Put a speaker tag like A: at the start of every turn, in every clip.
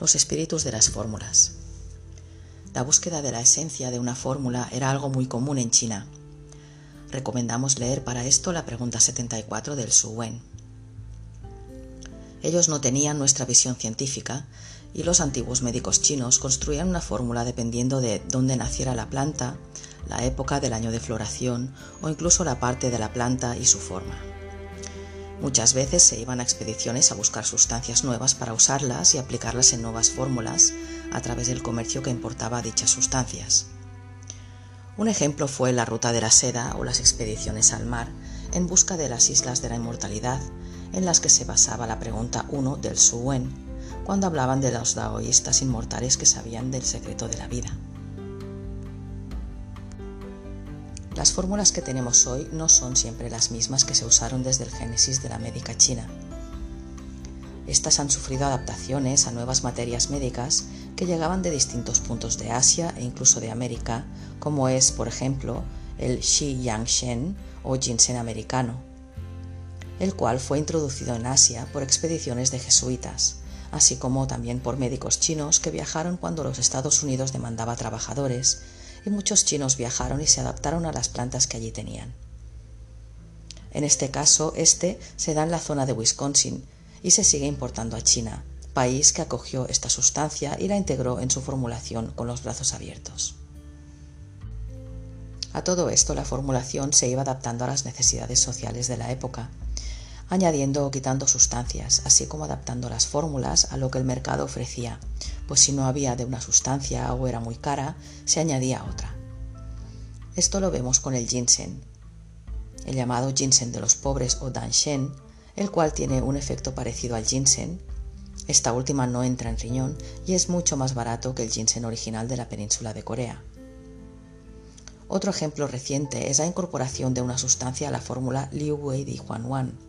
A: Los espíritus de las fórmulas. La búsqueda de la esencia de una fórmula era algo muy común en China. Recomendamos leer para esto la pregunta 74 del Su Wen. Ellos no tenían nuestra visión científica y los antiguos médicos chinos construían una fórmula dependiendo de dónde naciera la planta, la época del año de floración o incluso la parte de la planta y su forma. Muchas veces se iban a expediciones a buscar sustancias nuevas para usarlas y aplicarlas en nuevas fórmulas a través del comercio que importaba dichas sustancias. Un ejemplo fue la ruta de la seda o las expediciones al mar en busca de las islas de la inmortalidad, en las que se basaba la pregunta 1 del Su Wen, cuando hablaban de los daoístas inmortales que sabían del secreto de la vida. Las fórmulas que tenemos hoy no son siempre las mismas que se usaron desde el génesis de la médica china. Estas han sufrido adaptaciones a nuevas materias médicas que llegaban de distintos puntos de Asia e incluso de América, como es, por ejemplo, el Shi Yang Shen o ginseng americano, el cual fue introducido en Asia por expediciones de jesuitas, así como también por médicos chinos que viajaron cuando los Estados Unidos demandaba trabajadores y muchos chinos viajaron y se adaptaron a las plantas que allí tenían. En este caso, este se da en la zona de Wisconsin y se sigue importando a China, país que acogió esta sustancia y la integró en su formulación con los brazos abiertos. A todo esto, la formulación se iba adaptando a las necesidades sociales de la época, añadiendo o quitando sustancias, así como adaptando las fórmulas a lo que el mercado ofrecía, pues si no había de una sustancia o era muy cara, se añadía otra. Esto lo vemos con el ginseng, el llamado ginseng de los pobres o danshen, el cual tiene un efecto parecido al ginseng. Esta última no entra en riñón y es mucho más barato que el ginseng original de la península de Corea. Otro ejemplo reciente es la incorporación de una sustancia a la fórmula Liu Wei Di Huan Wan,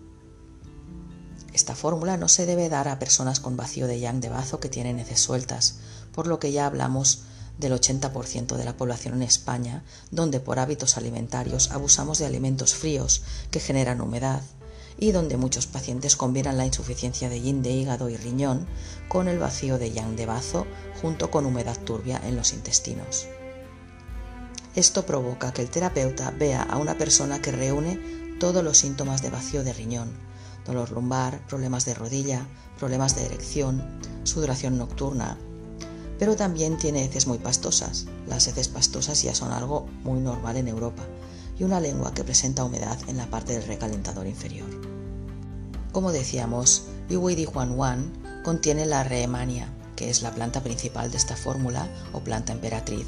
A: esta fórmula no se debe dar a personas con vacío de yang de bazo que tienen heces sueltas, por lo que ya hablamos del 80% de la población en España, donde por hábitos alimentarios abusamos de alimentos fríos que generan humedad y donde muchos pacientes combinan la insuficiencia de yin de hígado y riñón con el vacío de yang de bazo junto con humedad turbia en los intestinos. Esto provoca que el terapeuta vea a una persona que reúne todos los síntomas de vacío de riñón, dolor lumbar, problemas de rodilla, problemas de erección, sudoración nocturna, pero también tiene heces muy pastosas. Las heces pastosas ya son algo muy normal en Europa y una lengua que presenta humedad en la parte del recalentador inferior. Como decíamos, Huan Wan contiene la Rehemania, que es la planta principal de esta fórmula o planta emperatriz.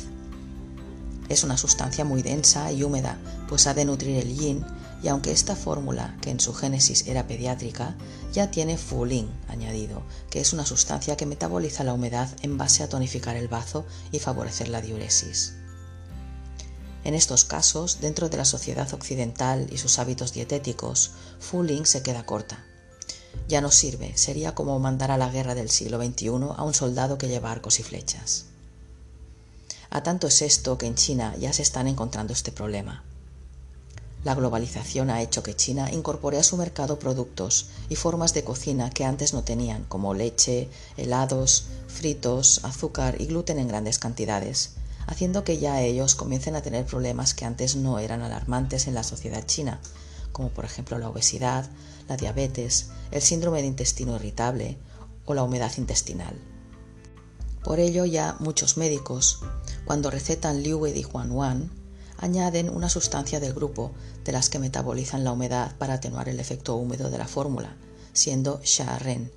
A: Es una sustancia muy densa y húmeda, pues ha de nutrir el yin y aunque esta fórmula, que en su génesis era pediátrica, ya tiene fulin añadido, que es una sustancia que metaboliza la humedad en base a tonificar el bazo y favorecer la diuresis. En estos casos, dentro de la sociedad occidental y sus hábitos dietéticos, fulin se queda corta. Ya no sirve, sería como mandar a la guerra del siglo XXI a un soldado que lleva arcos y flechas. A tanto es esto que en China ya se están encontrando este problema. La globalización ha hecho que China incorpore a su mercado productos y formas de cocina que antes no tenían, como leche, helados, fritos, azúcar y gluten en grandes cantidades, haciendo que ya ellos comiencen a tener problemas que antes no eran alarmantes en la sociedad china, como por ejemplo la obesidad, la diabetes, el síndrome de intestino irritable o la humedad intestinal. Por ello ya muchos médicos, cuando recetan Liu Di Huan Wan, añaden una sustancia del grupo de las que metabolizan la humedad para atenuar el efecto húmedo de la fórmula, siendo Sha-Ren.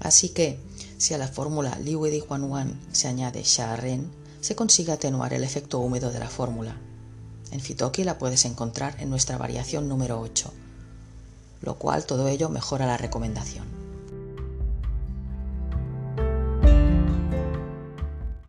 A: Así que, si a la fórmula Liu Di Huan Wan se añade Sha-Ren, se consigue atenuar el efecto húmedo de la fórmula. En Fitoki la puedes encontrar en nuestra variación número 8, lo cual todo ello mejora la recomendación.